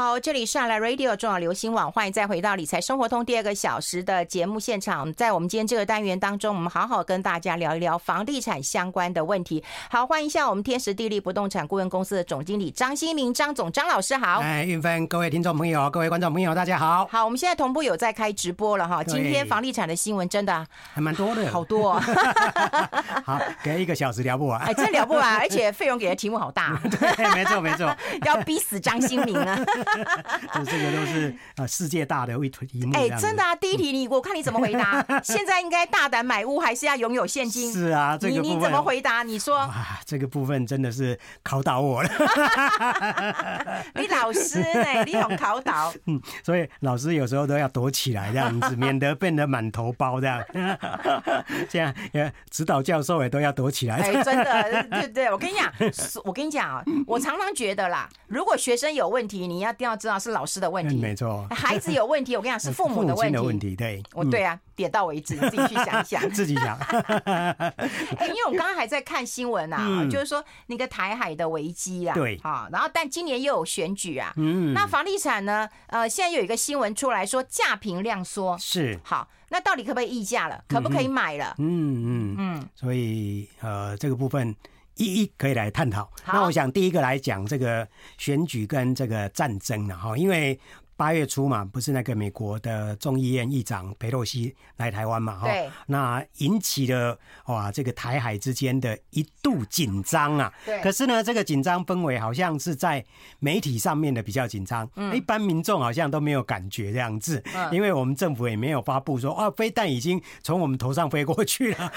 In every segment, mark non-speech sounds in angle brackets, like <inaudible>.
好，这里是《来 Radio》中广流行网，欢迎再回到理财生活通第二个小时的节目现场。在我们今天这个单元当中，我们好好跟大家聊一聊房地产相关的问题。好，欢迎一下我们天时地利不动产顾问公司的总经理张新明张总张老师好。哎，运芬，各位听众朋友，各位观众朋友，大家好。好，我们现在同步有在开直播了哈。今天房地产的新闻真的还蛮多的，好多、哦。<laughs> 好，给一个小时聊不完。哎，真聊不完，而且费用给的题目好大。<laughs> 对，没错没错，<laughs> 要逼死张新明啊。<laughs> 这个都是呃世界大的一题目。哎，真的啊！第一题你我看你怎么回答？<laughs> 现在应该大胆买屋，还是要拥有现金？是啊，这个你你怎么回答？你说啊，这个部分真的是考倒我了。<laughs> 你老师呢？你很考倒。嗯，所以老师有时候都要躲起来这样子，免得变得满头包这样。这样呃，指导教授也都要躲起来。哎，真的，对对，我跟你讲，我跟你讲啊，我常常觉得啦，如果学生有问题，你要一定要知道是老师的问题。没错，孩子有问题，我跟你讲 <laughs> 是父母的问题。的问题，对，我对啊，点到为止，自己去想一想，<laughs> 自己想。<laughs> 因为我刚刚还在看新闻啊，就是说那个台海的危机啊，对，啊，然后但今年又有选举啊，嗯，那房地产呢，呃，现在有一个新闻出来说价平量缩，是，好，那到底可不可以议价了？可不可以买了？嗯嗯。嗯，所以呃，这个部分一一可以来探讨。那我想第一个来讲这个选举跟这个战争了哈，因为。八月初嘛，不是那个美国的众议院议长裴洛西来台湾嘛？哈，那引起了哇，这个台海之间的一度紧张啊。对。可是呢，这个紧张氛围好像是在媒体上面的比较紧张，嗯，一般民众好像都没有感觉这样子，嗯，因为我们政府也没有发布说啊，飞弹已经从我们头上飞过去了，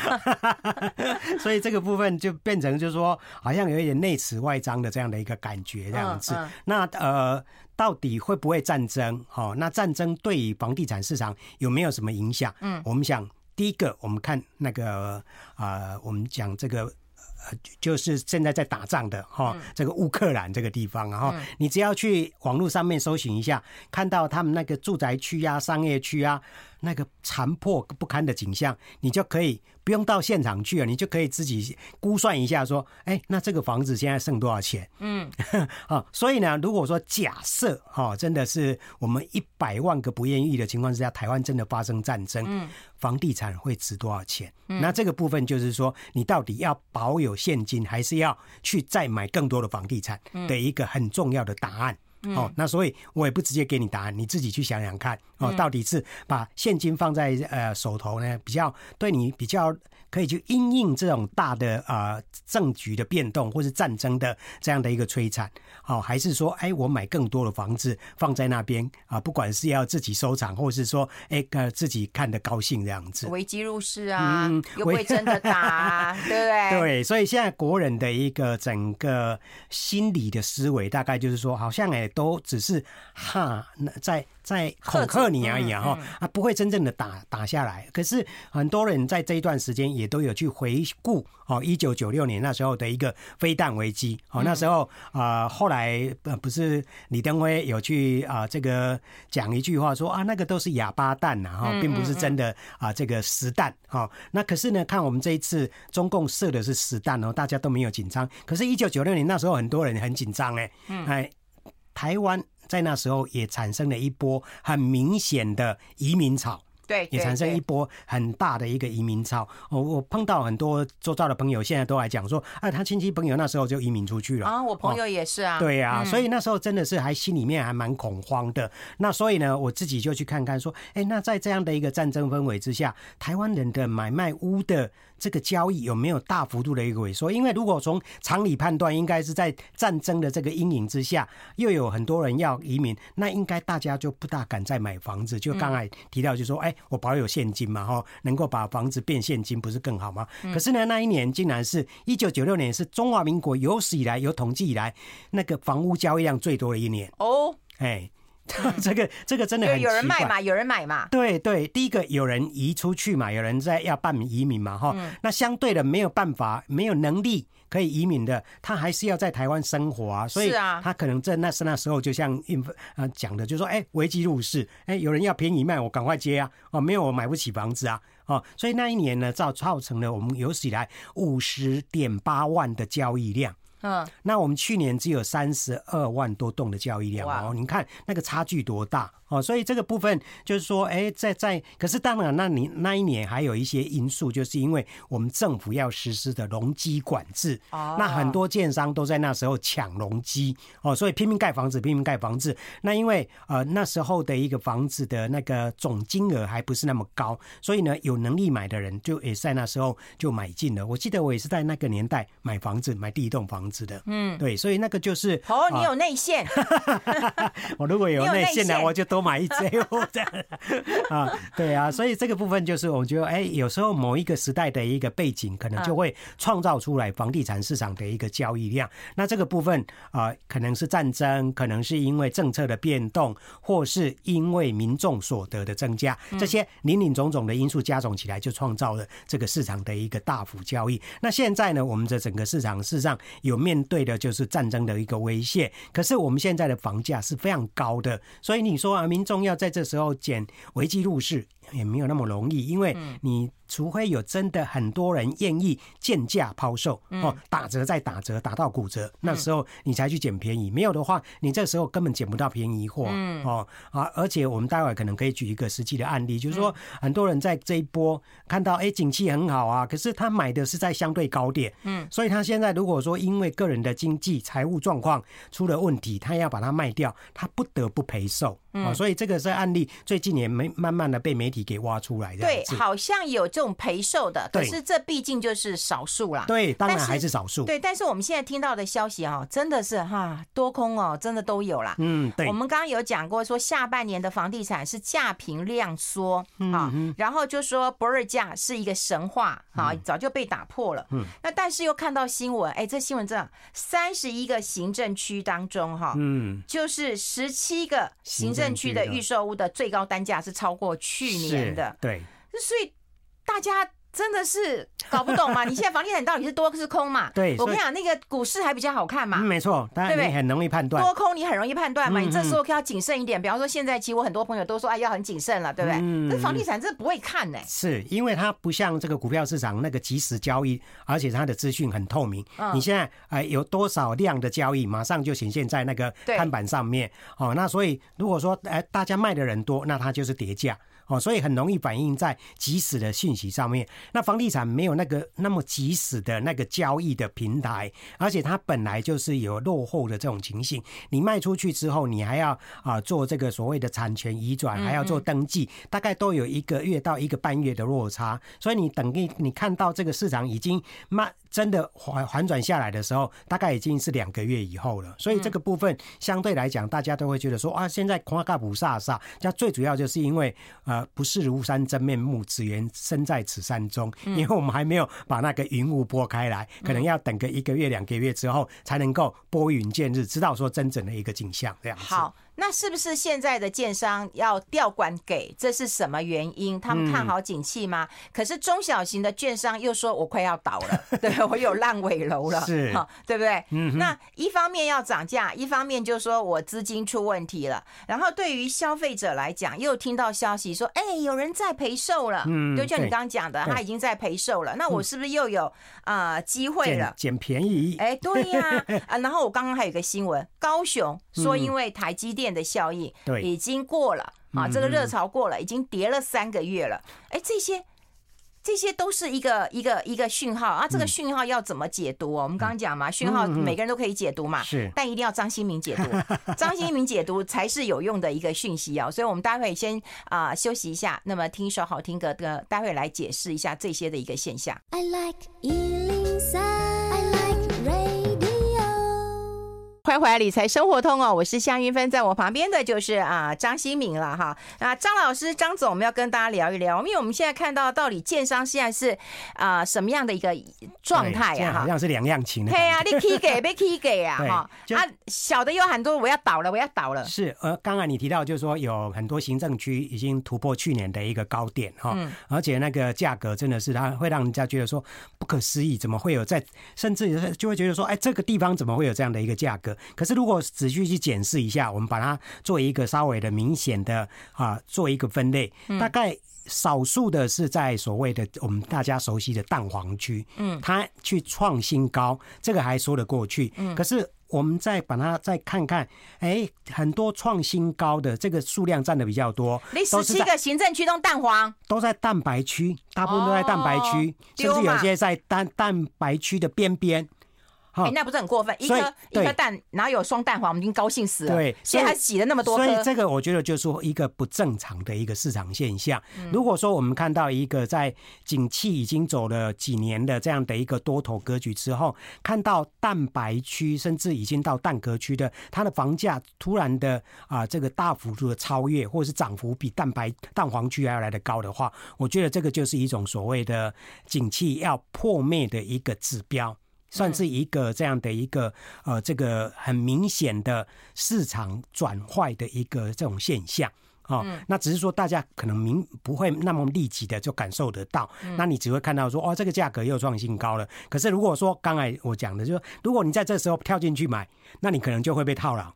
<laughs> 所以这个部分就变成就是说，好像有一点内慈外张的这样的一个感觉这样子。那呃。到底会不会战争？哦，那战争对于房地产市场有没有什么影响？嗯，我们想第一个，我们看那个啊，我们讲这个呃，就是现在在打仗的哈，这个乌克兰这个地方，然后你只要去网络上面搜寻一下，看到他们那个住宅区啊、商业区啊。那个残破不堪的景象，你就可以不用到现场去了，你就可以自己估算一下，说，哎，那这个房子现在剩多少钱？嗯，好，<laughs> 所以呢，如果说假设哈，真的是我们一百万个不愿意的情况之下，台湾真的发生战争，嗯，房地产会值多少钱？嗯，那这个部分就是说，你到底要保有现金，还是要去再买更多的房地产的一个很重要的答案。哦，那所以我也不直接给你答案，你自己去想想看哦，到底是把现金放在呃手头呢，比较对你比较可以去因应这种大的啊政局的变动或是战争的这样的一个摧残，哦，还是说哎我买更多的房子放在那边啊，不管是要自己收藏，或是说哎呃自己看的高兴这样子，危机入市啊，嗯，<laughs> 又不会真的打啊，<laughs> 对不对？对，所以现在国人的一个整个心理的思维，大概就是说，好像哎。都只是哈，那在在恐吓你而已啊，哈啊，不会真正的打打下来。可是很多人在这一段时间也都有去回顾哦，一九九六年那时候的一个飞弹危机哦，那时候啊，后来不是李登辉有去啊这个讲一句话说啊，那个都是哑巴弹呐，哈，并不是真的啊这个实弹哈。那可是呢，看我们这一次中共射的是实弹哦，大家都没有紧张。可是，一九九六年那时候很多人很紧张哎，哎。台湾在那时候也产生了一波很明显的移民潮。对，也产生一波很大的一个移民潮。我我碰到很多周遭的朋友，现在都来讲说，啊，他亲戚朋友那时候就移民出去了啊。我朋友也是啊。对啊，所以那时候真的是还心里面还蛮恐慌的。那所以呢，我自己就去看看说，哎，那在这样的一个战争氛围之下，台湾人的买卖屋的这个交易有没有大幅度的一个萎缩？因为如果从常理判断，应该是在战争的这个阴影之下，又有很多人要移民，那应该大家就不大敢再买房子。就刚才提到，就说，哎。我保有现金嘛，哈，能够把房子变现金，不是更好吗？可是呢，那一年竟然是一九九六年，是中华民国有史以来有统计以来那个房屋交易量最多的一年哦。哎，<laughs> 这个这个真的很，有人卖嘛，有人买嘛。对对，第一个有人移出去嘛，有人在要办移民嘛，哈。那相对的没有办法，没有能力。可以移民的，他还是要在台湾生活啊，所以他可能在那是那时候，就像应呃讲的，就说哎，危机入市，哎，有人要便宜卖，我赶快接啊，哦，没有我买不起房子啊，哦，所以那一年呢，造造成了我们有史以来五十点八万的交易量。嗯，那我们去年只有三十二万多栋的交易量哦，你看那个差距多大哦，所以这个部分就是说，哎，在在，可是当然，那你那一年还有一些因素，就是因为我们政府要实施的容积管制，哦，那很多建商都在那时候抢容积哦，所以拼命盖房子，拼命盖房子。那因为呃那时候的一个房子的那个总金额还不是那么高，所以呢，有能力买的人就也在那时候就买进了。我记得我也是在那个年代买房子，买第一栋房子的。嗯，对，所以那个就是哦，你有内线。<laughs> 我如果有内线呢，我就多买一间这样啊。对啊，所以这个部分就是我觉得，哎，有时候某一个时代的一个背景，可能就会创造出来房地产市场的一个交易量。那这个部分啊，可能是战争，可能是因为政策的变动，或是因为民众所得的增加，这些林林总总的因素加总起来，就创造了这个市场的一个大幅交易。那现在呢，我们的整个市场事实上有面对的就是战争的一个威胁，可是我们现在的房价是非常高的，所以你说啊，民众要在这时候捡危机入市也没有那么容易，因为你。除非有真的很多人愿意贱价抛售哦，打折再打折，打到骨折，那时候你才去捡便宜。没有的话，你这时候根本捡不到便宜货哦啊！而且我们待会可能可以举一个实际的案例，就是说很多人在这一波看到哎，景气很好啊，可是他买的是在相对高点，嗯，所以他现在如果说因为个人的经济财务状况出了问题，他要把它卖掉，他不得不赔售啊。所以这个是案例，最近也没慢慢的被媒体给挖出来的。对，好像有这。种陪售的，可是这毕竟就是少数啦。对，当然还是少数。对，但是我们现在听到的消息哦，真的是哈多空哦，真的都有啦。嗯，对。我们刚刚有讲过，说下半年的房地产是价平量缩啊，然后就说不二价是一个神话啊，早就被打破了。嗯。那但是又看到新闻，哎，这新闻真的，三十一个行政区当中哈，嗯，就是十七个行政区的预售屋的最高单价是超过去年的。对。所以。大家真的是搞不懂嘛？<laughs> 你现在房地产到底是多是空嘛？对，我跟你讲，那个股市还比较好看嘛。嗯，没错，当然你很容易判断。多空你很容易判断嘛？你这时候要谨慎一点。比方说，现在其实我很多朋友都说，哎，要很谨慎了，对不对？嗯。这房地产这不会看呢。是因为它不像这个股票市场那个即时交易，而且它的资讯很透明。你现在哎有多少量的交易，马上就显现在那个看板上面。哦，那所以如果说哎大家卖的人多，那它就是跌价。哦，所以很容易反映在即时的讯息上面。那房地产没有那个那么即时的那个交易的平台，而且它本来就是有落后的这种情形。你卖出去之后，你还要啊做这个所谓的产权移转，还要做登记，大概都有一个月到一个半月的落差。所以你等于你看到这个市场已经慢。真的缓缓转下来的时候，大概已经是两个月以后了。所以这个部分相对来讲，大家都会觉得说啊，现在夸卡不飒飒。这最主要就是因为呃，不是庐山真面目，只缘身在此山中。因为我们还没有把那个云雾拨开来，可能要等个一个月、两个月之后，才能够拨云见日，知道说真正的一个景象这样子。好。那是不是现在的建商要调管给？这是什么原因？他们看好景气吗？嗯、可是中小型的券商又说：“我快要倒了，<laughs> 对，我有烂尾楼了，是，<laughs> 对不对？”嗯，那一方面要涨价，一方面就说我资金出问题了。然后对于消费者来讲，又听到消息说：“哎、欸，有人在赔售了。”嗯，就像你刚刚讲的，他已经在赔售了。那我是不是又有啊机会了？捡便宜？哎，对呀。啊，然后我刚刚还有一个新闻，高雄说因为台积电。的效应对已经过了啊，这个热潮过了，已经跌了三个月了。哎，这些这些都是一个一个一个讯号啊，这个讯号要怎么解读？我们刚刚讲嘛，讯号每个人都可以解读嘛，是，但一定要张新民解读，<laughs> 张新民解读才是有用的一个讯息啊。所以，我们待会先啊休息一下，那么听一首好听歌的，待会来解释一下这些的一个现象。I like 欢迎回来理财生活通哦，我是夏云芬，在我旁边的就是啊张新民了哈。那张老师张总，我们要跟大家聊一聊，因为我们现在看到到底建商现在是啊什么样的一个状态啊？好像是两样情的。对啊，你起价 <laughs> 被起价啊哈啊，小的有很多，我要倒了，我要倒了。是呃，刚才你提到就是说有很多行政区已经突破去年的一个高点哈，而且那个价格真的是它会让人家觉得说不可思议，怎么会有在，甚至就会觉得说，哎，这个地方怎么会有这样的一个价格？可是如果仔细去检视一下，我们把它做一个稍微的明显的啊，做一个分类，大概少数的是在所谓的我们大家熟悉的蛋黄区，嗯，它去创新高，这个还说得过去，嗯，可是。我们再把它再看看，哎，很多创新高的这个数量占的比较多。你十七个行政区都蛋黄，都在蛋白区，大部分都在蛋白区，哦、甚至有些在蛋蛋白区的边边。那不是很过分？一颗一颗蛋，然后有双蛋黄，我们已经高兴死了。对，现在还挤了那么多颗。所以这个我觉得就是说一个不正常的一个市场现象。如果说我们看到一个在景气已经走了几年的这样的一个多头格局之后，看到蛋白区甚至已经到蛋壳区的，它的房价突然的啊这个大幅度的超越，或者是涨幅比蛋白蛋黄区还要来得高的话，我觉得这个就是一种所谓的景气要破灭的一个指标。算是一个这样的一个呃，这个很明显的市场转坏的一个这种现象啊。那只是说大家可能明不会那么立即的就感受得到，那你只会看到说哦，这个价格又创新高了。可是如果说刚才我讲的，就是说如果你在这时候跳进去买，那你可能就会被套牢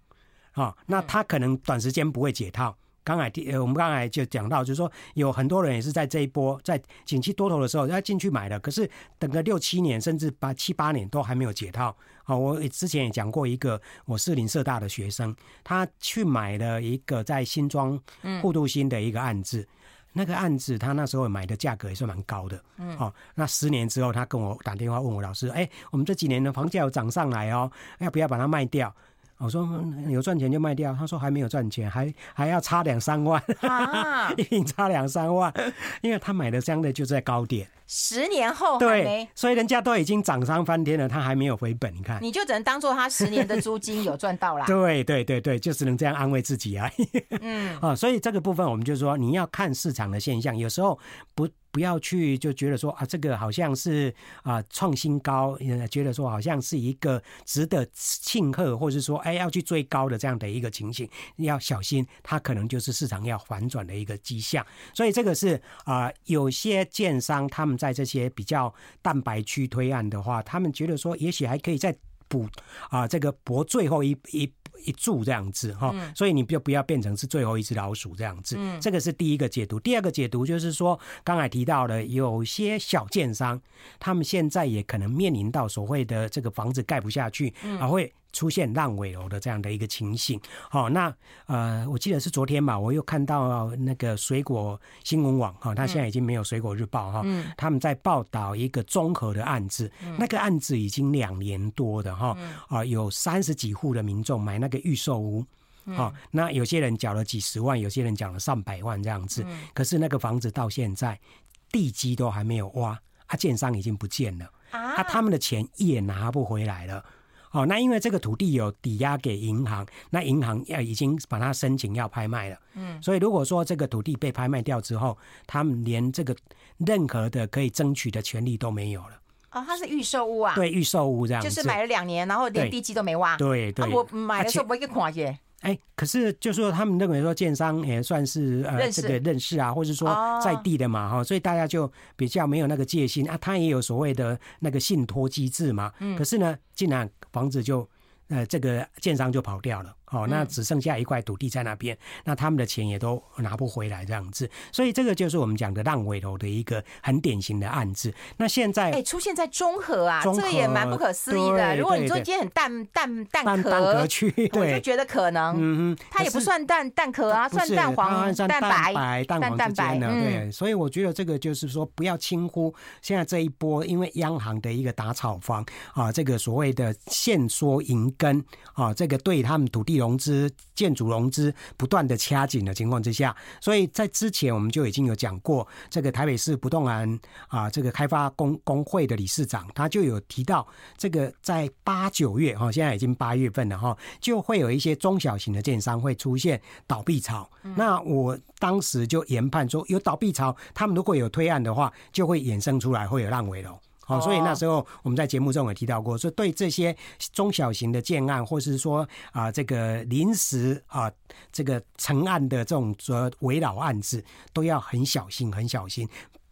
啊。那它可能短时间不会解套。刚才呃，我们刚才就讲到，就是说有很多人也是在这一波在景气多头的时候要进去买的，可是等个六七年甚至八七八年都还没有解套。好，我之前也讲过一个我是林社大的学生，他去买了一个在新庄副都新的一个案子，那个案子他那时候买的价格也是蛮高的。嗯，好，那十年之后他跟我打电话问我老师，哎，我们这几年的房价有涨上来哦，要不要把它卖掉？我说有赚钱就卖掉，他说还没有赚钱，还还要差两三万，啊、<laughs> 一定差两三万，因为他买的相对就在高点。十年后对，所以人家都已经涨上翻天了，他还没有回本。你看，你就只能当做他十年的租金 <laughs> 有赚到啦。对对对对，就只能这样安慰自己啊。嗯 <laughs> 啊，所以这个部分我们就说，你要看市场的现象，有时候不。不要去就觉得说啊，这个好像是啊创新高，觉得说好像是一个值得庆贺，或者是说哎要去追高的这样的一个情形，要小心，它可能就是市场要反转的一个迹象。所以这个是啊，有些建商他们在这些比较蛋白区推案的话，他们觉得说也许还可以再补啊这个搏最后一一。一注这样子哈，所以你就不要变成是最后一只老鼠这样子。嗯，这个是第一个解读。第二个解读就是说，刚才提到的有些小建商，他们现在也可能面临到所谓的这个房子盖不下去，啊会。出现烂尾楼的这样的一个情形，好，那呃，我记得是昨天嘛，我又看到那个水果新闻网哈，他现在已经没有水果日报哈，他们在报道一个综合的案子，那个案子已经两年多的哈，啊，有三十几户的民众买那个预售屋，好，那有些人缴了几十万，有些人缴了上百万这样子，可是那个房子到现在地基都还没有挖，啊，建商已经不见了，啊，他们的钱也拿不回来了。哦，那因为这个土地有抵押给银行，那银行要已经把它申请要拍卖了，嗯，所以如果说这个土地被拍卖掉之后，他们连这个任何的可以争取的权利都没有了。哦，它是预售屋啊？对，预售屋这样，就是买了两年，然后连地基都没挖。对对，对，啊，我买的时候不会给看耶。哎，可是就是说他们认为说建商也算是呃这个认识啊，或者说在地的嘛哈，所以大家就比较没有那个戒心啊。他也有所谓的那个信托机制嘛。嗯。可是呢，竟然房子就呃这个建商就跑掉了。哦，那只剩下一块土地在那边，那他们的钱也都拿不回来这样子，所以这个就是我们讲的烂尾楼的一个很典型的案子。那现在哎，出现在中和啊，这个也蛮不可思议的。如果你说今天很蛋蛋蛋壳我就觉得可能，嗯嗯，它也不算蛋蛋壳啊，算蛋黄、蛋白、蛋黄之间的。对，所以我觉得这个就是说，不要轻忽现在这一波，因为央行的一个打炒房啊，这个所谓的限缩银根啊，这个对他们土地。融资、建筑融资不断的掐紧的情况之下，所以在之前我们就已经有讲过，这个台北市不动产啊，这个开发工工会的理事长他就有提到，这个在八九月哈，现在已经八月份了哈，就会有一些中小型的建商会出现倒闭潮。那我当时就研判说，有倒闭潮，他们如果有推案的话，就会衍生出来会有烂尾楼。好，所以那时候我们在节目中也提到过，说对这些中小型的建案，或是说啊这个临时啊这个成案的这种呃围绕案子，都要很小心，很小心。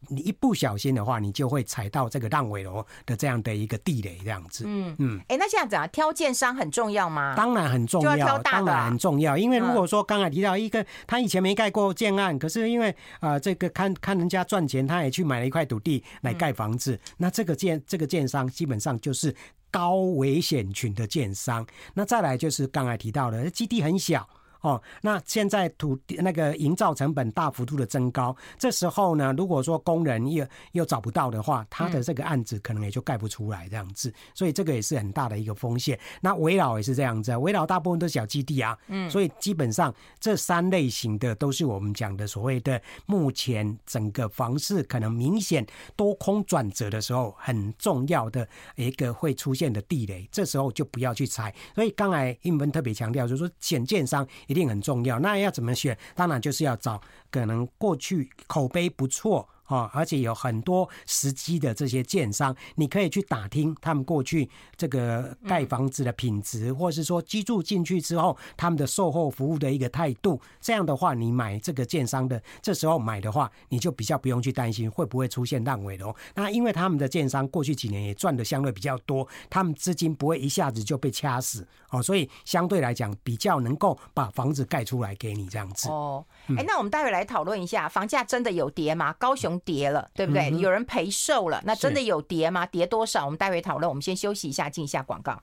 你一不小心的话，你就会踩到这个烂尾楼的这样的一个地雷，这样子。嗯嗯。哎、欸，那这样子啊，挑建商很重要吗？当然很重要，当然很重要。因为如果说刚才提到一个，他以前没盖过建案，可是因为啊、呃，这个看看人家赚钱，他也去买了一块土地来盖房子，嗯、那这个建这个建商基本上就是高危险群的建商。那再来就是刚才提到的基地很小。哦，那现在土地那个营造成本大幅度的增高，这时候呢，如果说工人又又找不到的话，他的这个案子可能也就盖不出来这样子，所以这个也是很大的一个风险。那围老也是这样子，围老大部分都是小基地啊，嗯，所以基本上这三类型的都是我们讲的所谓的目前整个房市可能明显多空转折的时候很重要的一个会出现的地雷，这时候就不要去踩。所以刚才英文特别强调，就是说选建商。一定很重要，那要怎么选？当然就是要找可能过去口碑不错。啊，而且有很多时机的这些建商，你可以去打听他们过去这个盖房子的品质，或是说居住进去之后他们的售后服务的一个态度。这样的话，你买这个建商的这时候买的话，你就比较不用去担心会不会出现烂尾楼。那因为他们的建商过去几年也赚的相对比较多，他们资金不会一下子就被掐死哦，所以相对来讲比较能够把房子盖出来给你这样子。哦，哎，那我们待会来讨论一下，房价真的有跌吗？高雄。跌了，对不对？有人赔售了，那真的有跌吗？跌多少？我们待会讨论。我们先休息一下，进一下广告。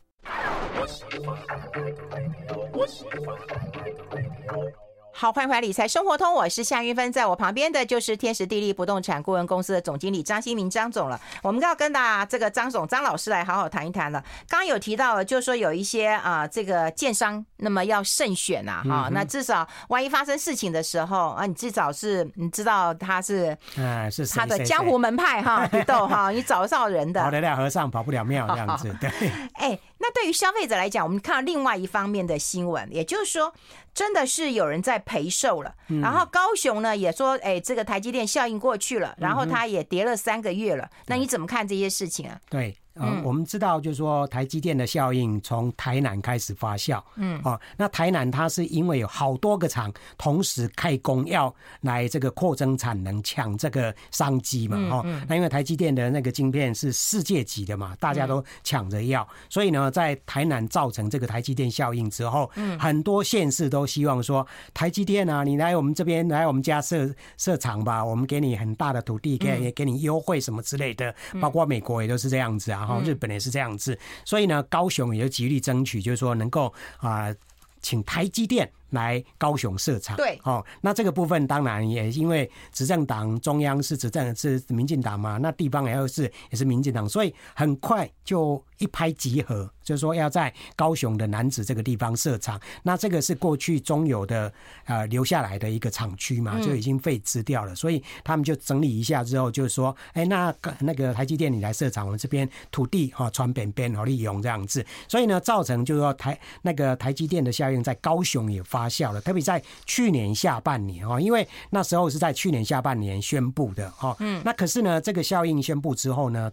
好，欢迎回来理财生活通，我是夏云芬，在我旁边的就是天时地利不动产顾问公司的总经理张新明张总了。我们要跟大家这个张总张老师来好好谈一谈了。刚刚有提到了，就是说有一些啊、呃，这个建商那么要慎选啊，哈、嗯，那至少万一发生事情的时候啊，你至少是你知道他是啊是他的江湖门派哈，<laughs> 不斗哈，你找得到人的，跑得了和尚跑不了庙这样子，<laughs> 对。哎。那对于消费者来讲，我们看到另外一方面的新闻，也就是说，真的是有人在赔售了。然后高雄呢也说，哎，这个台积电效应过去了，然后它也跌了三个月了。那你怎么看这些事情啊？对。嗯，我们知道，就是说台积电的效应从台南开始发酵。嗯，哦，那台南它是因为有好多个厂同时开工，要来这个扩增产能，抢这个商机嘛。哦，那因为台积电的那个晶片是世界级的嘛，大家都抢着要，所以呢，在台南造成这个台积电效应之后，嗯，很多县市都希望说，台积电啊，你来我们这边来我们家设设厂吧，我们给你很大的土地，给给你优惠什么之类的，包括美国也都是这样子啊。然后日本也是这样子，所以呢，高雄也就极力争取，就是说能够啊，请台积电。来高雄设厂，对，哦，那这个部分当然也因为执政党中央是执政是民进党嘛，那地方也是也是民进党，所以很快就一拍即合，就是说要在高雄的楠梓这个地方设厂。那这个是过去中友的呃留下来的一个厂区嘛，就已经废置掉了，所以他们就整理一下之后，就是说，哎，那那个台积电你来设厂，我们这边土地哈传边边好利用这样子，所以呢，造成就是说台那个台积电的效应在高雄也发。发酵了，特别在去年下半年哦，因为那时候是在去年下半年宣布的哦。嗯，那可是呢，这个效应宣布之后呢，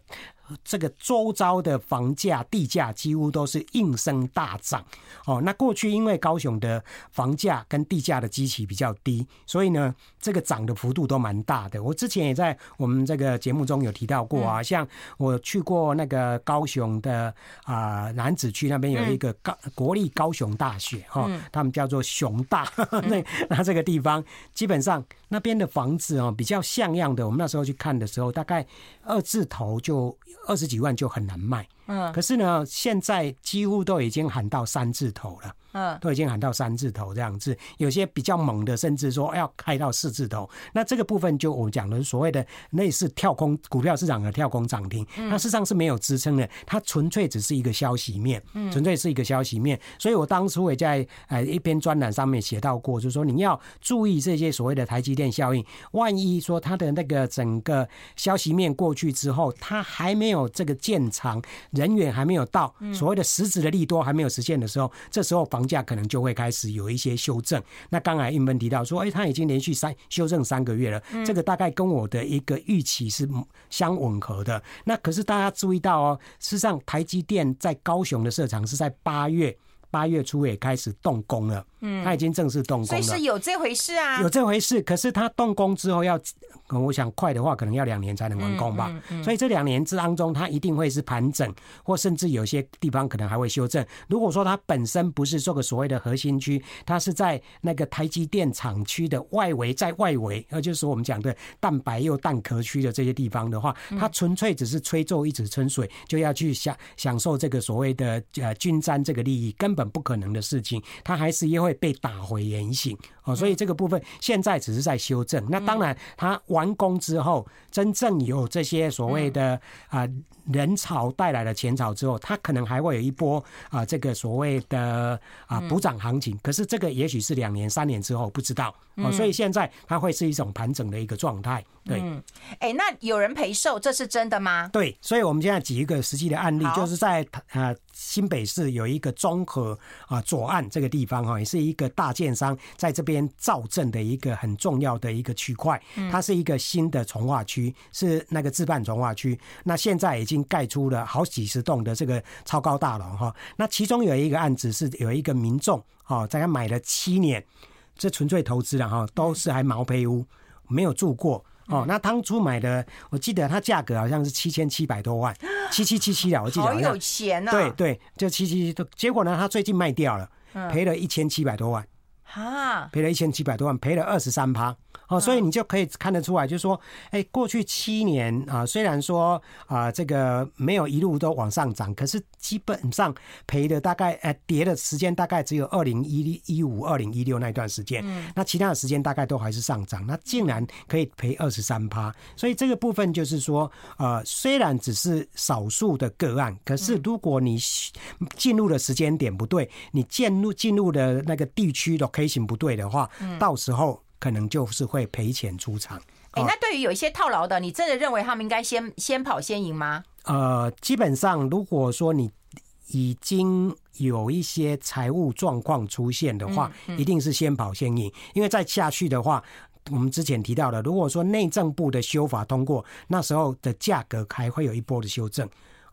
这个周遭的房价、地价几乎都是应声大涨哦。那过去因为高雄的房价跟地价的基期比较低，所以呢，这个涨的幅度都蛮大的。我之前也在我们这个节目中有提到过啊，像我去过那个高雄的啊南子区那边有一个高国立高雄大学哈，他们叫做熊大。<laughs> 那那这个地方基本上那边的房子哦比较像样的，我们那时候去看的时候，大概二字头就。二十几万就很难卖，嗯，可是呢，现在几乎都已经喊到三字头了。嗯，都已经喊到三字头这样子，有些比较猛的，甚至说要开到四字头。那这个部分就我们讲的所谓的类似跳空股票市场的跳空涨停，它事实上是没有支撑的，它纯粹只是一个消息面，纯粹是一个消息面。所以我当初也在呃一篇专栏上面写到过，就是说你要注意这些所谓的台积电效应，万一说它的那个整个消息面过去之后，它还没有这个建厂人员还没有到，所谓的实质的利多还没有实现的时候，这时候房价可能就会开始有一些修正。那刚才韵芬提到说，哎，他已经连续三修正三个月了，这个大概跟我的一个预期是相吻合的。那可是大家注意到哦，事实上台积电在高雄的设厂是在八月八月初也开始动工了。嗯，他已经正式动工了，所以是有这回事啊，有这回事。可是他动工之后要，我想快的话，可能要两年才能完工吧。嗯嗯嗯、所以这两年之当中，它一定会是盘整，或甚至有些地方可能还会修正。如果说它本身不是这个所谓的核心区，它是在那个台积电厂区的外围，在外围，呃，就是我们讲的蛋白又蛋壳区的这些地方的话，它纯粹只是吹皱一池春水，就要去享享受这个所谓的呃均沾这个利益，根本不可能的事情。它还是因为。会被打回原形哦，所以这个部分现在只是在修正。那当然，它完工之后，真正有这些所谓的啊人潮带来的钱潮之后，它可能还会有一波啊这个所谓的啊补涨行情。可是这个也许是两年、三年之后，不知道哦。所以现在它会是一种盘整的一个状态。对，哎，那有人陪售，这是真的吗？对，所以我们现在举一个实际的案例，就是在啊新北市有一个综合啊左岸这个地方哈，也是一个大建商在这边造镇的一个很重要的一个区块。它是一个新的从化区，是那个自办从化区。那现在已经盖出了好几十栋的这个超高大楼哈。那其中有一个案子是有一个民众哈，在他买了七年，这纯粹投资了哈，都是还毛坯屋，没有住过。哦，那当初买的，我记得它价格好像是七千七百多万，七七七七了，我记得好有钱啊！对对，就七七七，结果呢，他最近卖掉了，赔了一千七百多万，哈，赔了一千七百多万，赔了二十三趴。哦，所以你就可以看得出来，就是说，哎，过去七年啊，虽然说啊，这个没有一路都往上涨，可是基本上赔的大概，呃，跌的时间大概只有二零一一五、二零一六那段时间，嗯。那其他的时间大概都还是上涨，那竟然可以赔二十三趴，所以这个部分就是说，呃，虽然只是少数的个案，可是如果你进入的时间点不对，你进入进入的那个地区 location 不对的话，到时候。可能就是会赔钱出场。哎，那对于有一些套牢的，你真的认为他们应该先先跑先赢吗？呃，基本上如果说你已经有一些财务状况出现的话，一定是先跑先赢。因为再下去的话，我们之前提到的，如果说内政部的修法通过，那时候的价格还会有一波的修正。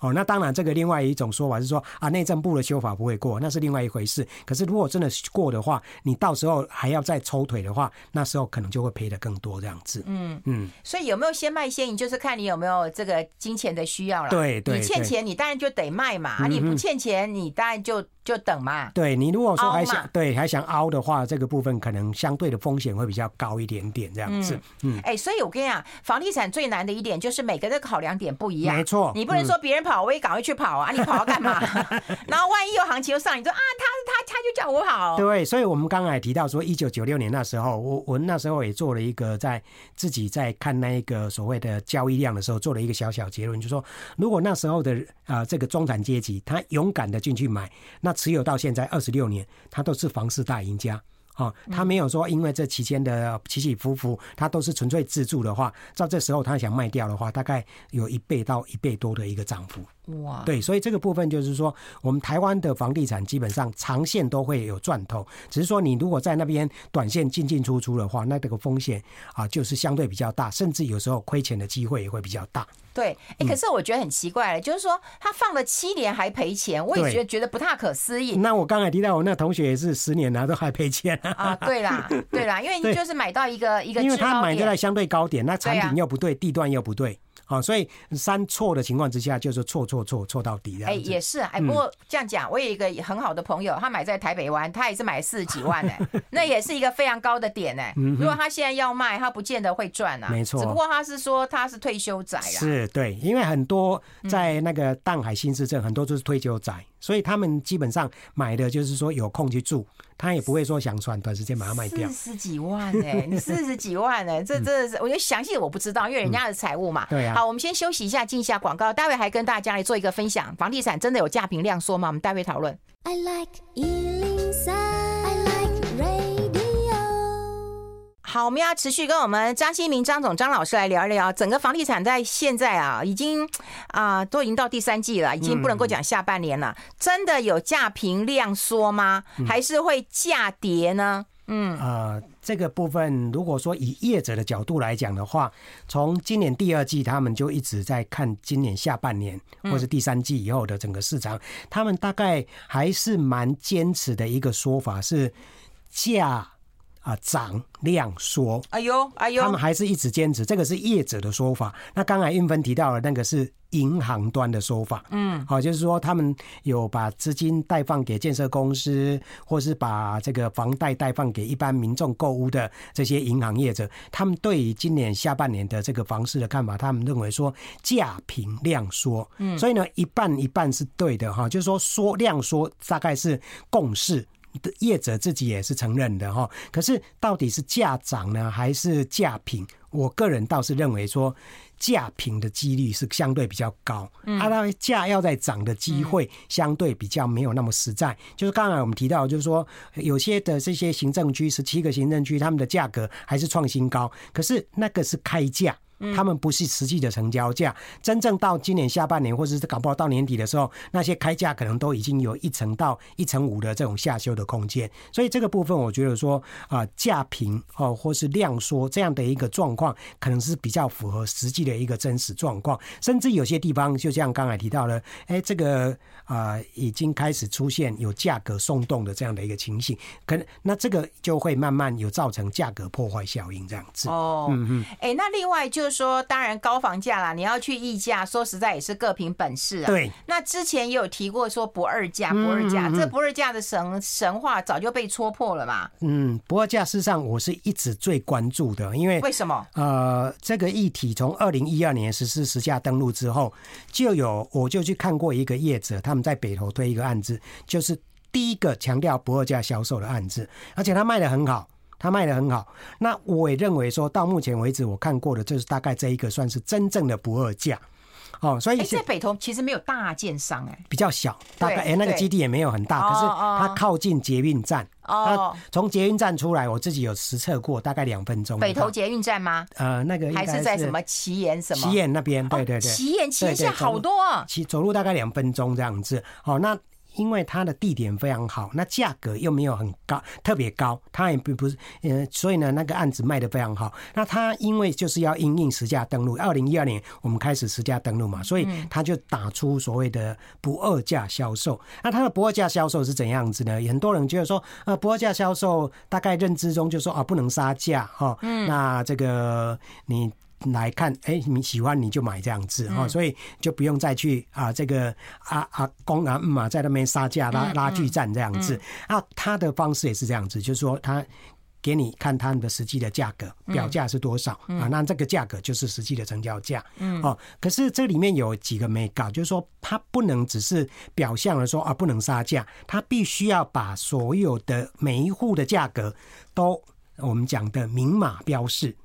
哦，那当然，这个另外一种说法是说啊，内政部的修法不会过，那是另外一回事。可是如果真的过的话，你到时候还要再抽腿的话，那时候可能就会赔的更多这样子。嗯嗯。所以有没有先卖先赢，就是看你有没有这个金钱的需要了。对对。你欠钱，你当然就得卖嘛。你不欠钱，你当然就就等嘛。对，你如果说还想对还想凹的话，这个部分可能相对的风险会比较高一点点这样子。嗯。哎，所以我跟你讲，房地产最难的一点就是每个人的考量点不一样。没错。你不能说别人跑，我也赶快去跑啊！你跑要干嘛？<laughs> 然后万一有行情又上，你说啊，他他他就叫我跑。对，所以我们刚才提到说，一九九六年那时候，我我那时候也做了一个在自己在看那一个所谓的交易量的时候，做了一个小小结论，就说如果那时候的啊、呃、这个中产阶级他勇敢的进去买，那持有到现在二十六年，他都是房市大赢家。哦，他没有说因为这期间的起起伏伏，他都是纯粹自住的话，照这时候他想卖掉的话，大概有一倍到一倍多的一个涨幅。哇，对，所以这个部分就是说，我们台湾的房地产基本上长线都会有赚头，只是说你如果在那边短线进进出出的话，那这个风险啊就是相对比较大，甚至有时候亏钱的机会也会比较大。对，哎、欸，可是我觉得很奇怪，就是说他放了七年还赔钱，我也觉得觉得不太可思议。那我刚才提到我那同学也是十年了都还赔钱。啊，对啦，对啦，因为你就是买到一个一个，因为他买在相对高点，那产品又不对，地段又不对。好，所以三错的情况之下，就是错错错错到底。哎，也是哎，不过这样讲，我有一个很好的朋友，他买在台北湾，他也是买四十几万哎，<laughs> 那也是一个非常高的点哎。如果他现在要卖，他不见得会赚啊。没错，只不过他是说他是退休仔啊。是对，因为很多在那个淡海新市镇，很多都是退休仔。所以他们基本上买的就是说有空去住，他也不会说想转短时间把它卖掉。四十几万哎、欸，你四十几万哎、欸，这这是我觉得详细我不知道，因为人家的财务嘛。<laughs> 对啊。好，我们先休息一下，进一下广告，待会还跟大家来做一个分享。房地产真的有价平量缩吗？我们待会讨论。I like 好，我们要持续跟我们张新明张总张老师来聊一聊整个房地产在现在啊，已经啊都已经到第三季了，已经不能够讲下半年了。真的有价平量缩吗？还是会价跌呢？嗯，呃，这个部分如果说以业者的角度来讲的话，从今年第二季他们就一直在看今年下半年或是第三季以后的整个市场，他们大概还是蛮坚持的一个说法是。价啊涨量缩。哎呦哎呦，他们还是一直坚持，这个是业者的说法。那刚才韵芬提到了那个是。银行端的说法，嗯，好，就是说他们有把资金贷放给建设公司，或是把这个房贷贷放给一般民众购屋的这些银行业者，他们对于今年下半年的这个房市的看法，他们认为说价平量缩，嗯，所以呢，一半一半是对的哈，就是说缩量缩大概是共识，业者自己也是承认的哈。可是到底是价涨呢，还是价平？我个人倒是认为说。价平的几率是相对比较高，嗯，啊，那价要在涨的机会相对比较没有那么实在。嗯、就是刚才我们提到，就是说有些的这些行政区，十七个行政区，他们的价格还是创新高，可是那个是开价。他们不是实际的成交价，真正到今年下半年，或者是搞不好到年底的时候，那些开价可能都已经有一成到一成五的这种下修的空间。所以这个部分，我觉得说啊，价平哦，或是量缩这样的一个状况，可能是比较符合实际的一个真实状况。甚至有些地方，就像刚才提到了，哎，这个啊，已经开始出现有价格松动的这样的一个情形，可能那这个就会慢慢有造成价格破坏效应这样子。哦，嗯嗯，哎，那另外就。就是说，当然高房价啦，你要去议价，说实在也是各凭本事啊。对。那之前也有提过说不二价，不二价，这不二价的神神话早就被戳破了嘛。嗯，不二价事实上我是一直最关注的，因为为什么？呃，这个议题从二零一二年实施实价登录之后，就有我就去看过一个业者，他们在北投推一个案子，就是第一个强调不二价销售的案子，而且他卖的很好。他卖的很好，那我也认为说，到目前为止我看过的，就是大概这一个算是真正的不二价，哦，所以在北投其实没有大建商哎，比较小，大概哎那个基地也没有很大，可是它靠近捷运站，哦，从捷运站出来，我自己有实测过，大概两分钟。北投捷运站吗？呃，那个还是在什么奇岩什么？奇岩那边，对对对，奇岩奇岩好多啊，骑走路大概两分钟这样子，好那。因为它的地点非常好，那价格又没有很高，特别高，它也并不是，呃，所以呢，那个案子卖得非常好。那它因为就是要因应实价登录，二零一二年我们开始实价登录嘛，所以它就打出所谓的不二价销售。那它的不二价销售是怎样子呢？很多人觉得说，呃，不二价销售大概认知中就说啊，不能杀价哈。嗯。那这个你。来看，哎，你喜欢你就买这样子哈，所以就不用再去啊，这个啊啊公啊嘛，在那边杀价拉拉锯战这样子。啊，他的方式也是这样子，就是说他给你看他们的实际的价格表价是多少啊，那这个价格就是实际的成交价，嗯。哦，可是这里面有几个没搞，就是说他不能只是表象的说啊不能杀价，他必须要把所有的每一户的价格都我们讲的明码标示。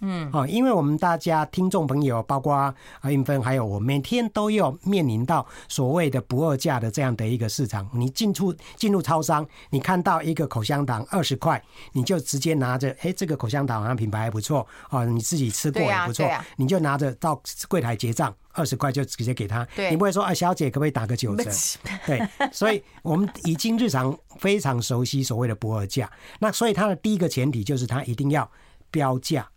嗯，哦，因为我们大家听众朋友，包括啊韵芬，还有我，每天都要面临到所谓的不二价的这样的一个市场。你进出进入超商，你看到一个口香糖二十块，你就直接拿着，哎，这个口香糖好像品牌还不错，哦，你自己吃过也不错，你就拿着到柜台结账，二十块就直接给他。你不会说，啊，小姐可不可以打个九折？<laughs> 对，所以我们已经日常非常熟悉所谓的不二价。那所以它的第一个前提就是它一定要标价。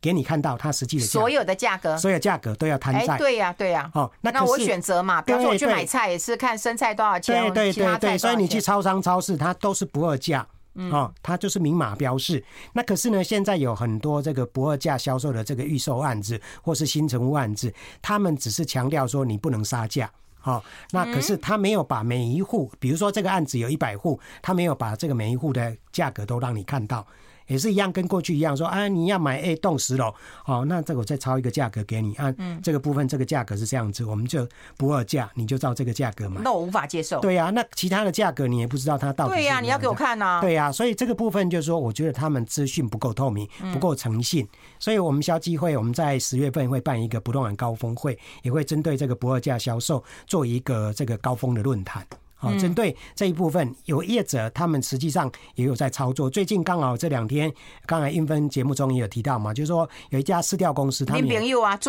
给你看到它实际的所有的价格，所有价格都要摊在。对呀，对呀。哦，那我选择嘛，比如说我去买菜也是看生菜多少钱，对对对对。所以你去超商、超市，它都是不二价，哦，它就是明码标示。那可是呢，现在有很多这个不二价销售的这个预售案子，或是新成屋案子，他们只是强调说你不能杀价，哦，那可是他没有把每一户，比如说这个案子有一百户，他没有把这个每一户的价格都让你看到。也是一样，跟过去一样，说啊，你要买 A 栋十楼，好，那这个我再抄一个价格给你，按这个部分这个价格是这样子，我们就不二价，你就照这个价格买。那我无法接受。对呀，那其他的价格你也不知道它到底。对呀，你要给我看呐。对呀，所以这个部分就是说，我觉得他们资讯不够透明，不够诚信，所以我们消基会我们在十月份会办一个不动产高峰会，也会针对这个不二价销售做一个这个高峰的论坛。好，针对这一部分，有业者他们实际上也有在操作。最近刚好这两天，刚才英芬节目中也有提到嘛，就是说有一家市调公司，他们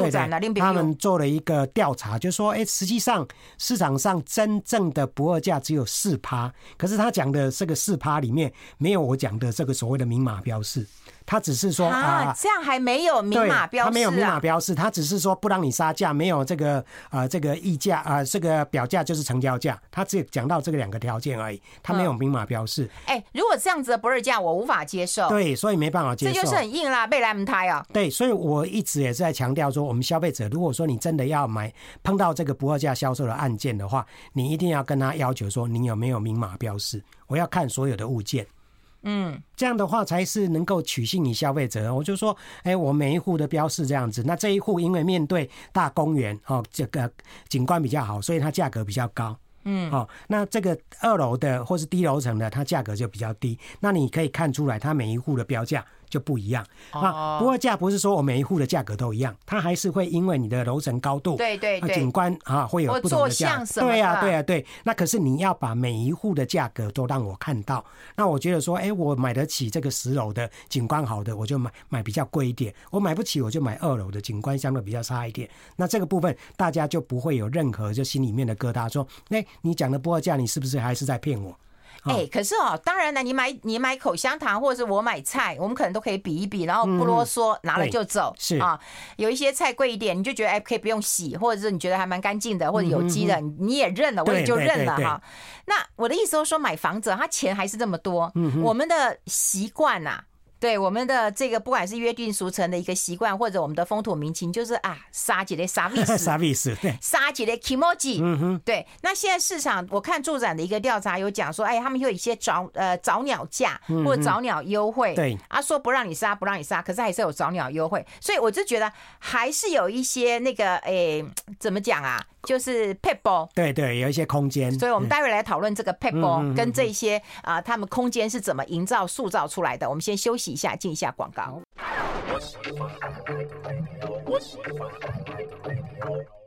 对对，他们做了一个调查，就是说，哎，实际上市场上真正的不二价只有四趴，可是他讲的这个四趴里面没有我讲的这个所谓的明码标示。他只是说啊，这样还没有明码标示，他没有明码标示，他只是说不让你杀价，没有这个呃这个议价啊，这个表价就是成交价，他只讲到这个两个条件而已，他没有明码标示。哎，如果这样子的不二价，我无法接受。对，所以没办法接受，这就是很硬啦，被来不胎啊。对，所以我一直也是在强调说，我们消费者如果说你真的要买，碰到这个不二价销售的案件的话，你一定要跟他要求说，你有没有明码标示？我要看所有的物件。嗯，这样的话才是能够取信于消费者。我就说，哎，我每一户的标示这样子，那这一户因为面对大公园哦，这个景观比较好，所以它价格比较高。嗯，哦，那这个二楼的或是低楼层的，它价格就比较低。那你可以看出来，它每一户的标价。就不一样啊，不二价不是说我每一户的价格都一样，它还是会因为你的楼层高度、对对对，景观啊会有不同的价。对呀对呀对。那可是你要把每一户的价格都让我看到，那我觉得说，哎，我买得起这个十楼的景观好的，我就买买比较贵一点；我买不起，我就买二楼的景观相对比较差一点。那这个部分大家就不会有任何就心里面的疙瘩，说，哎，你讲的不二价，你是不是还是在骗我？哎、欸，可是哦，当然了，你买你买口香糖，或者是我买菜，我们可能都可以比一比，然后不啰嗦，拿了就走。是啊，有一些菜贵一点，你就觉得哎，可以不用洗，或者是你觉得还蛮干净的，或者有机的，你也认了，我也就认了哈。那我的意思是说，买房子，他钱还是这么多，我们的习惯呐。对我们的这个，不管是约定俗成的一个习惯，或者我们的风土民情，就是啊，杀几的杀意思，杀意思，对，<laughs> 杀几的 kimoji，嗯哼，对。那现在市场，我看住展的一个调查有讲说，哎，他们有一些早呃早鸟价或者早鸟优惠，对，啊，说不让你杀，不让你杀，可是还是有早鸟优惠，所以我就觉得还是有一些那个，哎，怎么讲啊？就是 pap，对对，有一些空间，所以我们待会来讨论这个撇步跟这些啊、呃，他们空间是怎么营造、塑造出来的。我们先休息一下，进一下广告。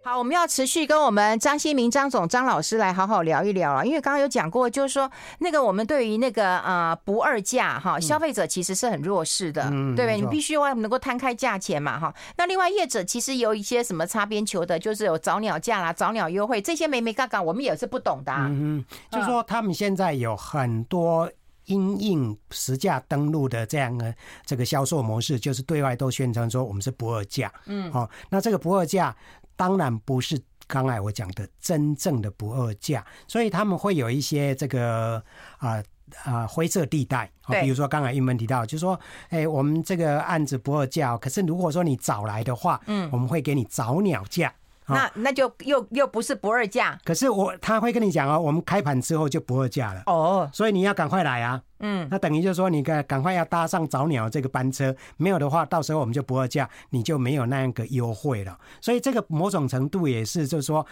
好，我们要持续跟我们张新民张总张老师来好好聊一聊啊，因为刚刚有讲过，就是说那个我们对于那个呃不二价哈，消费者其实是很弱势的，嗯、对不对？你必须要能够摊开价钱嘛哈。那另外业者其实有一些什么擦边球的，就是有早鸟价啦、早鸟优惠这些眉眉角角，我们也是不懂的、啊。嗯，就是说他们现在有很多因应实价登录的这样的这个销售模式，就是对外都宣称说我们是不二价。嗯，好，那这个不二价。当然不是刚才我讲的真正的不二价，所以他们会有一些这个啊啊灰色地带，比如说刚才英文提到，就是说，哎，我们这个案子不二价，可是如果说你早来的话，嗯，我们会给你早鸟价。那那就又又不是不二价，可是我他会跟你讲哦，我们开盘之后就不二价了。哦，所以你要赶快来啊，嗯，那等于就是说你赶赶快要搭上早鸟这个班车，没有的话，到时候我们就不二价，你就没有那样个优惠了。所以这个某种程度也是就是说，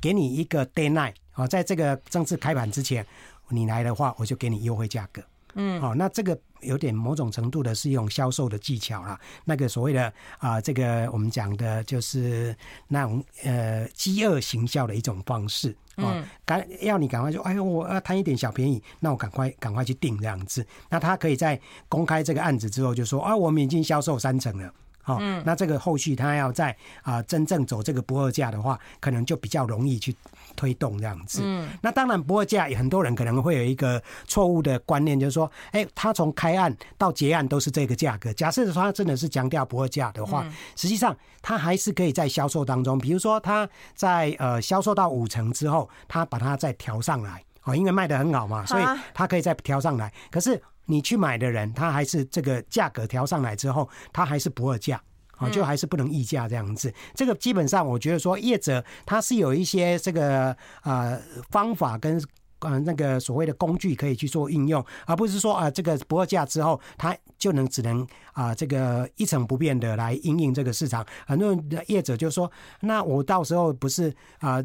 给你一个 day night 啊，在这个正式开盘之前，你来的话，我就给你优惠价格。嗯，好，那这个有点某种程度的是一种销售的技巧啦，那个所谓的啊、呃，这个我们讲的就是那种呃饥饿行销的一种方式。啊，赶、嗯、要你赶快说，哎呦，我要贪一点小便宜，那我赶快赶快去订这样子，那他可以在公开这个案子之后就说，啊，我们已经销售三成了。好，那这个后续他要在啊真正走这个不二价的话，可能就比较容易去推动这样子。嗯，那当然不二价，很多人可能会有一个错误的观念，就是说，哎，他从开案到结案都是这个价格。假设说他真的是强调不二价的话，实际上他还是可以在销售当中，比如说他在呃销售到五成之后，他把它再调上来，哦，因为卖的很好嘛，所以他可以再调上来。可是。你去买的人，他还是这个价格调上来之后，他还是不二价啊，就还是不能议价这样子。这个基本上，我觉得说业者他是有一些这个呃方法跟呃那个所谓的工具可以去做应用，而不是说啊这个不二价之后，他就能只能啊这个一成不变的来应应这个市场。很多业者就说，那我到时候不是啊。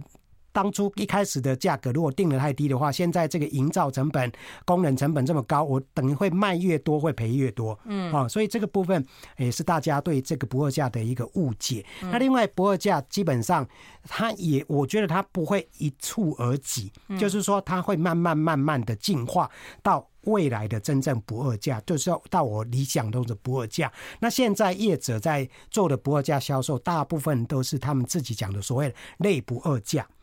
当初一开始的价格如果定的太低的话，现在这个营造成本、工人成本这么高，我等于会卖越多会赔越多，嗯，啊，所以这个部分也是大家对这个不二价的一个误解。那另外不二价基本上它也，我觉得它不会一蹴而就，就是说它会慢慢慢慢的进化到未来的真正不二价，就是要到我理想中的不二价。那现在业者在做的不二价销售，大部分都是他们自己讲的所谓的类不二价。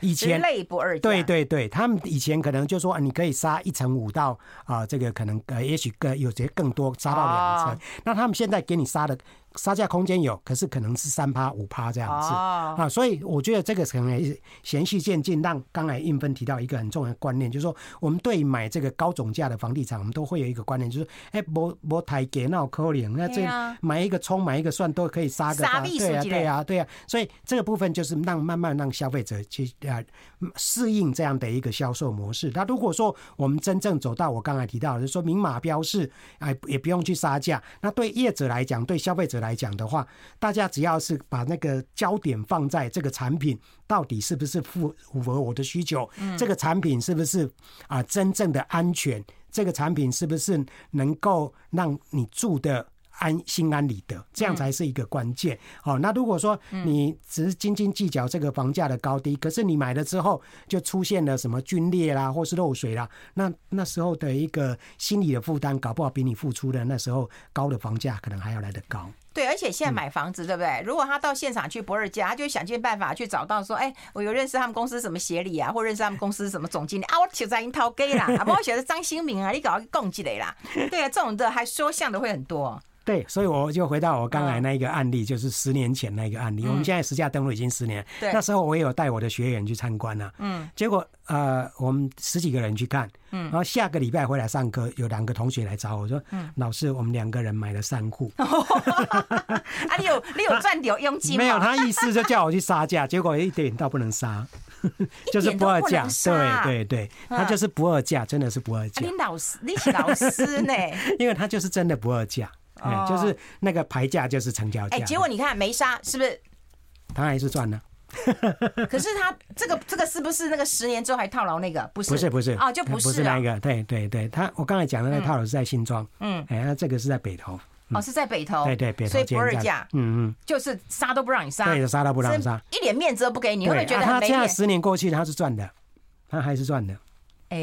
以前类不二价。对对对，他们以前可能就说啊，你可以杀一层五到啊，这个可能呃，也许更有些更多杀到两层。哦、那他们现在给你杀的。杀价空间有，可是可能是三趴五趴这样子、oh. 啊，所以我觉得这个可能也循序渐进。让刚才应芬提到一个很重要的观念，就是说我们对买这个高总价的房地产，我们都会有一个观念，就是哎，不不太给那可怜，那这买一个葱买一个蒜都可以杀个，对啊对啊对啊，所以这个部分就是让慢慢让消费者去啊适应这样的一个销售模式。那如果说我们真正走到我刚才提到的，就是说明码标示，哎，也不用去杀价，那对业者来讲，对消费者来讲的话，大家只要是把那个焦点放在这个产品到底是不是符符合我的需求，嗯、这个产品是不是啊真正的安全，这个产品是不是能够让你住的安心安理得，这样才是一个关键。好，那如果说你只是斤斤计较这个房价的高低，可是你买了之后就出现了什么龟裂啦，或是漏水啦，那那时候的一个心理的负担，搞不好比你付出的那时候高的房价可能还要来得高。对，而且现在买房子，对不对？如果他到现场去不二家，他就想尽办法去找到说，哎，我有认识他们公司什么协理啊，或认识他们公司什么总经理啊，我写在樱桃给啦，啊，不，我写的张新明啊，你搞个共积累啦，对啊，这种的还说像的会很多。对，所以我就回到我刚才那一个案例，就是十年前那个案例。我们现在实价登录已经十年，那时候我也有带我的学员去参观了。嗯，结果呃，我们十几个人去看，嗯，然后下个礼拜回来上课，有两个同学来找我说，嗯，老师，我们两个人买了三户。<laughs> 啊，你有你有赚点佣金吗？没有，他意思就叫我去杀价，结果一点倒不能杀，<laughs> 就是不二价。对对对，他就是不二价，真的是不二价。你老师，你是老师呢？<laughs> 因为他就是真的不二价。哎，就是那个牌价就是成交价。哎，结果你看没杀，是不是？他还是赚了。<laughs> 可是他这个这个是不是那个十年之后还套牢那个？不是，不是，不是哦，就不是，不是那个。对对对，他我刚才讲的那个套牢是在新庄。嗯，哎，那这个是在北投。哦，是在北投。对对，北投。所以不二价。嗯嗯，就是杀都不让你杀。对，杀都不让你杀，一点面子都不给你，会不会觉得很没面？他现在十年过去，他是赚的，他还是赚的。哎。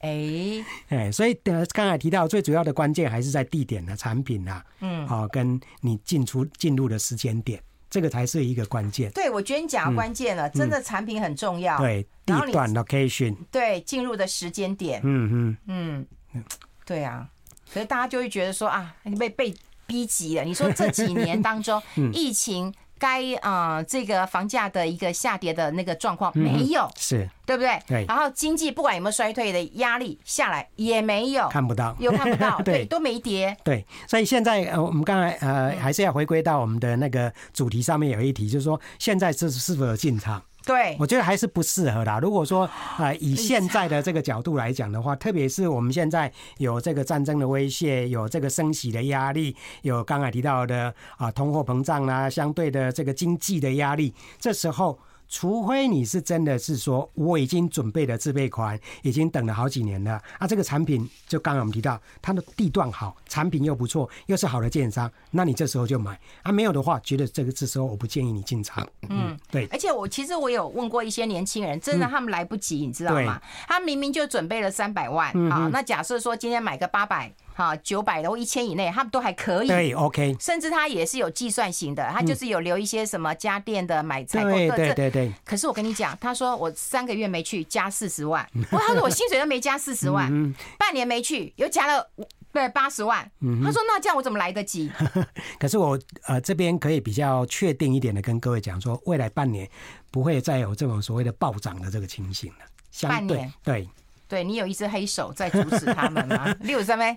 哎哎，所以的，刚才提到最主要的关键还是在地点的产品啊，嗯，好，跟你进出进入的时间点，这个才是一个关键。对，我觉得你讲的关键了，真的产品很重要。对，地段 location，对，进入的时间点，嗯嗯嗯，对啊，所以大家就会觉得说啊，你被被逼急了。你说这几年当中，<laughs> 疫情。该啊、呃，这个房价的一个下跌的那个状况没有，嗯、是对不对？对。然后经济不管有没有衰退的压力下来也没有，看不到，又看不到，<laughs> 对，都没跌。对，所以现在呃，我们刚才呃，还是要回归到我们的那个主题上面有一题，就是说现在是是否有进场？对，我觉得还是不适合啦。如果说啊，<sighs> 以现在的这个角度来讲的话，特别是我们现在有这个战争的威胁，有这个升息的压力，有刚才提到的啊通货膨胀啊，相对的这个经济的压力，这时候。除非你是真的是说，我已经准备了自备款，已经等了好几年了啊，这个产品就刚刚我们提到，它的地段好，产品又不错，又是好的建商，那你这时候就买啊。没有的话，觉得这个这时候我不建议你进场。嗯，对。而且我其实我有问过一些年轻人，真的他们来不及，你知道吗？他明明就准备了三百万啊，那假设说今天买个八百。好，九百的或一千以内，他们都还可以。对，OK。甚至他也是有计算型的，他就是有留一些什么家电的买采购。对对对对。可是我跟你讲，他说我三个月没去，加四十万。哇，他说我薪水都没加四十万，半年没去又加了对八十万。他说那这样我怎么来得及？<laughs> 可是我呃这边可以比较确定一点的跟各位讲说，未来半年不会再有这种所谓的暴涨的这个情形了。半年。对。对，你有一只黑手在阻止他们吗？六三没。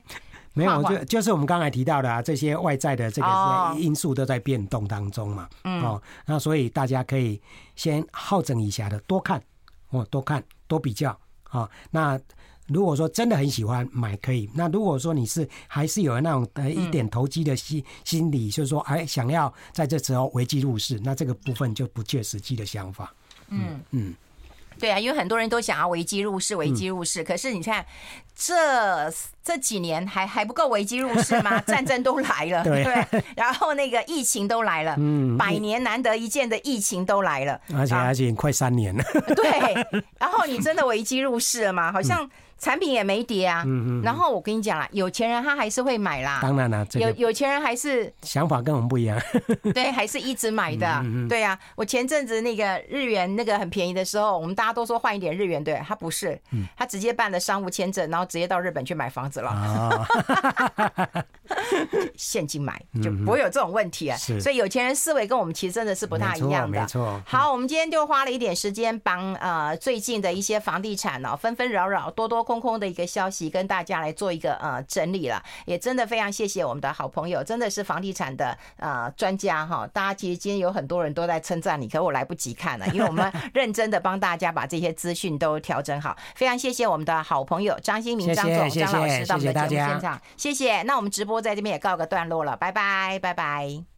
没有，就就是我们刚才提到的啊，这些外在的这个因素都在变动当中嘛。哦，那所以大家可以先好整以暇的多看哦，多看多比较啊。那如果说真的很喜欢买，可以。那如果说你是还是有那种呃一点投机的心心理，就是说哎想要在这时候危机入市，那这个部分就不切实际的想法。嗯嗯。对啊，因为很多人都想要危机入市，危机入市。可是你看，这这几年还还不够危机入市吗？<laughs> 战争都来了，对，然后那个疫情都来了，嗯，百年难得一见的疫情都来了，而且而且快三年了。对，<laughs> 然后你真的危机入市了吗？好像产品也没跌啊。嗯嗯。然后我跟你讲啦，有钱人他还是会买啦。当然啦，有有钱人还是想法跟我们不一样。<laughs> 对，还是一直买的。对啊，我前阵子那个日元那个很便宜的时候，我们大家都说换一点日元，对，他不是，他直接办了商务签证，然后直接到日本去买房子了。<laughs> 现金买就不会有这种问题啊。所以有钱人思维跟我们其实真的是不太一样的。没错。好，我们今天就花了一点时间帮呃最近的一些房地产哦纷纷扰扰、多多空空的一个消息跟大家来做一个呃整理了，也真的非常谢谢我们的好朋友，真的是房地产的呃专家哈。大家其实今天有很多人都在称赞你，可我来不及看了，因为我们认真的帮大家把这些资讯都调整好。非常谢谢我们的好朋友张新民张总张老师到我们的节目现场，谢谢。那我们直播在这边也告个段落了，拜拜，拜拜。